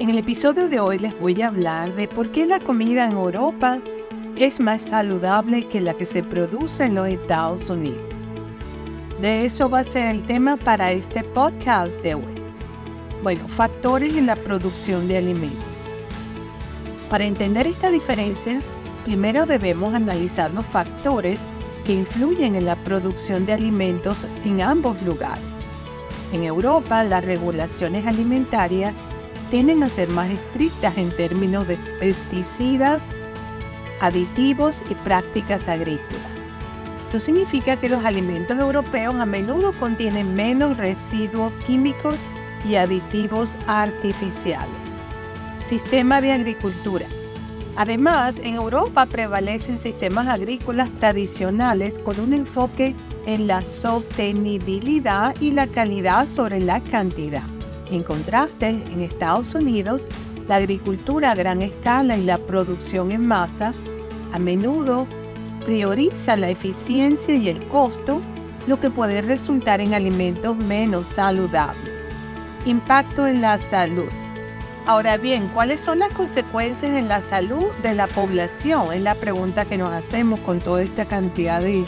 En el episodio de hoy les voy a hablar de por qué la comida en Europa es más saludable que la que se produce en los Estados Unidos. De eso va a ser el tema para este podcast de hoy. Bueno, factores en la producción de alimentos. Para entender esta diferencia, primero debemos analizar los factores que influyen en la producción de alimentos en ambos lugares. En Europa, las regulaciones alimentarias tienden a ser más estrictas en términos de pesticidas, aditivos y prácticas agrícolas. Esto significa que los alimentos europeos a menudo contienen menos residuos químicos y aditivos artificiales. Sistema de agricultura. Además, en Europa prevalecen sistemas agrícolas tradicionales con un enfoque en la sostenibilidad y la calidad sobre la cantidad. En contraste, en Estados Unidos, la agricultura a gran escala y la producción en masa a menudo prioriza la eficiencia y el costo, lo que puede resultar en alimentos menos saludables. Impacto en la salud. Ahora bien, ¿cuáles son las consecuencias en la salud de la población? Es la pregunta que nos hacemos con toda esta cantidad de,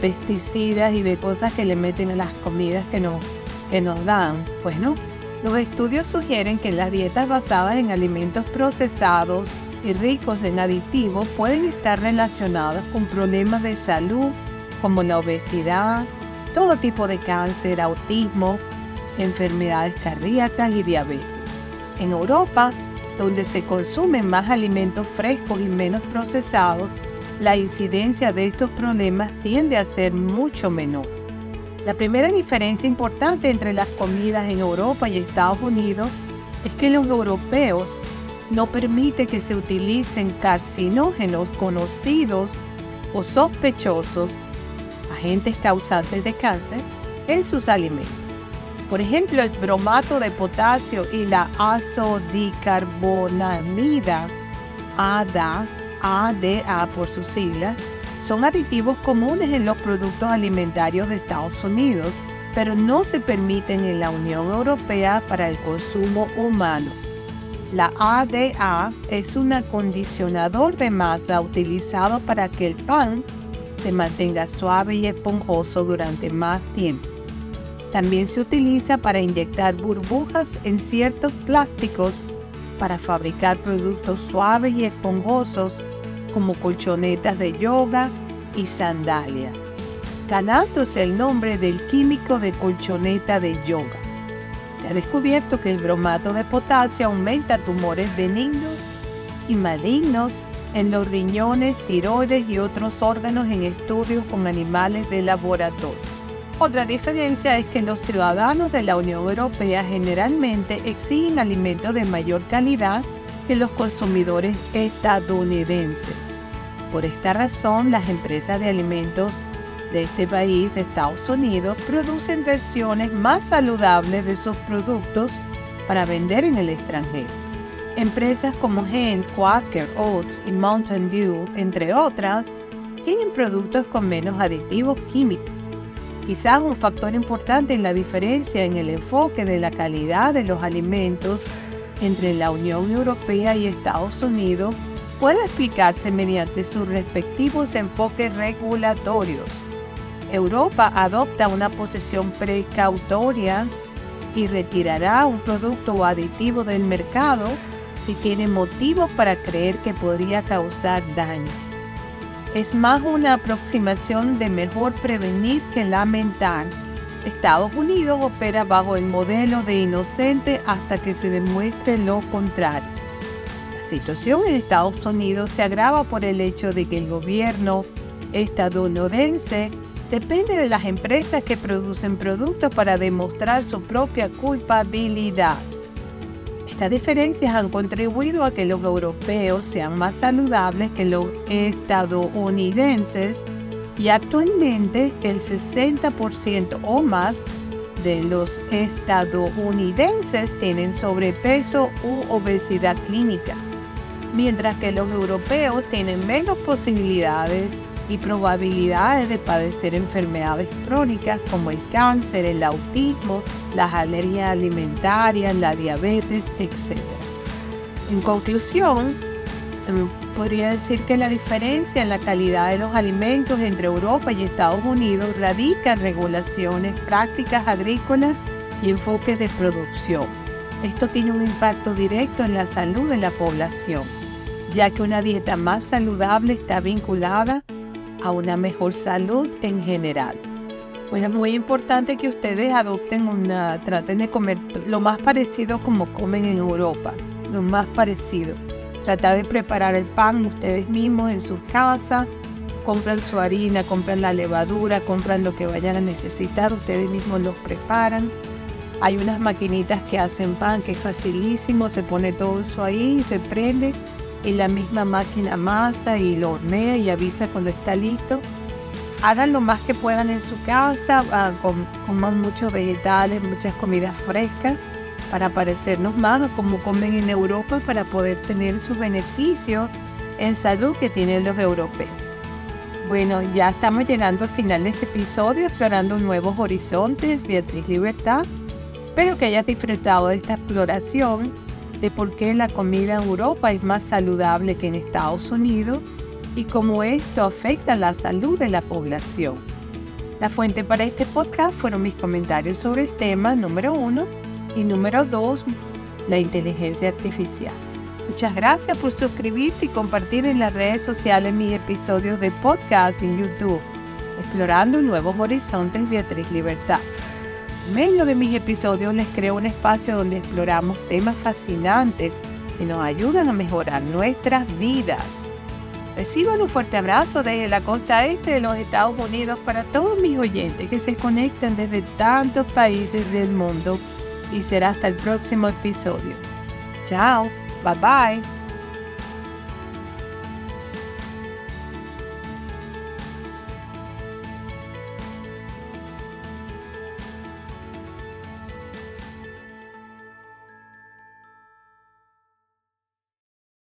pesticidas y de cosas que le meten a las comidas que nos, que nos dan. Pues no, los estudios sugieren que las dietas basadas en alimentos procesados y ricos en aditivos pueden estar relacionados con problemas de salud como la obesidad, todo tipo de cáncer, autismo, enfermedades cardíacas y diabetes. En Europa, donde se consumen más alimentos frescos y menos procesados, la incidencia de estos problemas tiende a ser mucho menor. La primera diferencia importante entre las comidas en Europa y Estados Unidos es que los europeos no permiten que se utilicen carcinógenos conocidos o sospechosos, agentes causantes de cáncer, en sus alimentos. Por ejemplo, el bromato de potasio y la azodicarbonamida, ADA, ADA por sus siglas, son aditivos comunes en los productos alimentarios de Estados Unidos, pero no se permiten en la Unión Europea para el consumo humano. La ADA es un acondicionador de masa utilizado para que el pan se mantenga suave y esponjoso durante más tiempo. También se utiliza para inyectar burbujas en ciertos plásticos para fabricar productos suaves y esponjosos como colchonetas de yoga y sandalias, ganándose el nombre del químico de colchoneta de yoga. Se ha descubierto que el bromato de potasio aumenta tumores benignos y malignos en los riñones, tiroides y otros órganos en estudios con animales de laboratorio. Otra diferencia es que los ciudadanos de la Unión Europea generalmente exigen alimentos de mayor calidad que los consumidores estadounidenses. Por esta razón, las empresas de alimentos de este país, Estados Unidos, producen versiones más saludables de sus productos para vender en el extranjero. Empresas como Heinz, Quaker Oats y Mountain Dew, entre otras, tienen productos con menos aditivos químicos Quizás un factor importante en la diferencia en el enfoque de la calidad de los alimentos entre la Unión Europea y Estados Unidos puede explicarse mediante sus respectivos enfoques regulatorios. Europa adopta una posición precautoria y retirará un producto o aditivo del mercado si tiene motivos para creer que podría causar daño es más una aproximación de mejor prevenir que lamentar. Estados Unidos opera bajo el modelo de inocente hasta que se demuestre lo contrario. La situación en Estados Unidos se agrava por el hecho de que el gobierno estadounidense depende de las empresas que producen productos para demostrar su propia culpabilidad. Estas diferencias han contribuido a que los europeos sean más saludables que los estadounidenses y actualmente el 60% o más de los estadounidenses tienen sobrepeso u obesidad clínica, mientras que los europeos tienen menos posibilidades y probabilidades de padecer enfermedades crónicas como el cáncer, el autismo, las alergias alimentarias, la diabetes, etc. En conclusión, podría decir que la diferencia en la calidad de los alimentos entre Europa y Estados Unidos radica en regulaciones, prácticas agrícolas y enfoques de producción. Esto tiene un impacto directo en la salud de la población, ya que una dieta más saludable está vinculada a una mejor salud en general. Bueno, es muy importante que ustedes adopten una, traten de comer lo más parecido como comen en Europa, lo más parecido. Tratar de preparar el pan ustedes mismos en sus casas, compran su harina, compran la levadura, compran lo que vayan a necesitar, ustedes mismos los preparan. Hay unas maquinitas que hacen pan que es facilísimo, se pone todo eso ahí, se prende y la misma máquina masa y lo hornea y avisa cuando está listo. Hagan lo más que puedan en su casa, ah, coman muchos vegetales, muchas comidas frescas para parecernos más como comen en Europa para poder tener sus beneficios en salud que tienen los europeos. Bueno, ya estamos llegando al final de este episodio, explorando nuevos horizontes, Beatriz Libertad. Espero que hayas disfrutado de esta exploración de por qué la comida en Europa es más saludable que en Estados Unidos y cómo esto afecta la salud de la población. La fuente para este podcast fueron mis comentarios sobre el tema número uno y número dos, la inteligencia artificial. Muchas gracias por suscribirte y compartir en las redes sociales mis episodios de podcast en YouTube, Explorando Nuevos Horizontes Beatriz Libertad. En medio de mis episodios les creo un espacio donde exploramos temas fascinantes que nos ayudan a mejorar nuestras vidas. Reciban un fuerte abrazo desde la costa este de los Estados Unidos para todos mis oyentes que se conectan desde tantos países del mundo y será hasta el próximo episodio. Chao, bye bye.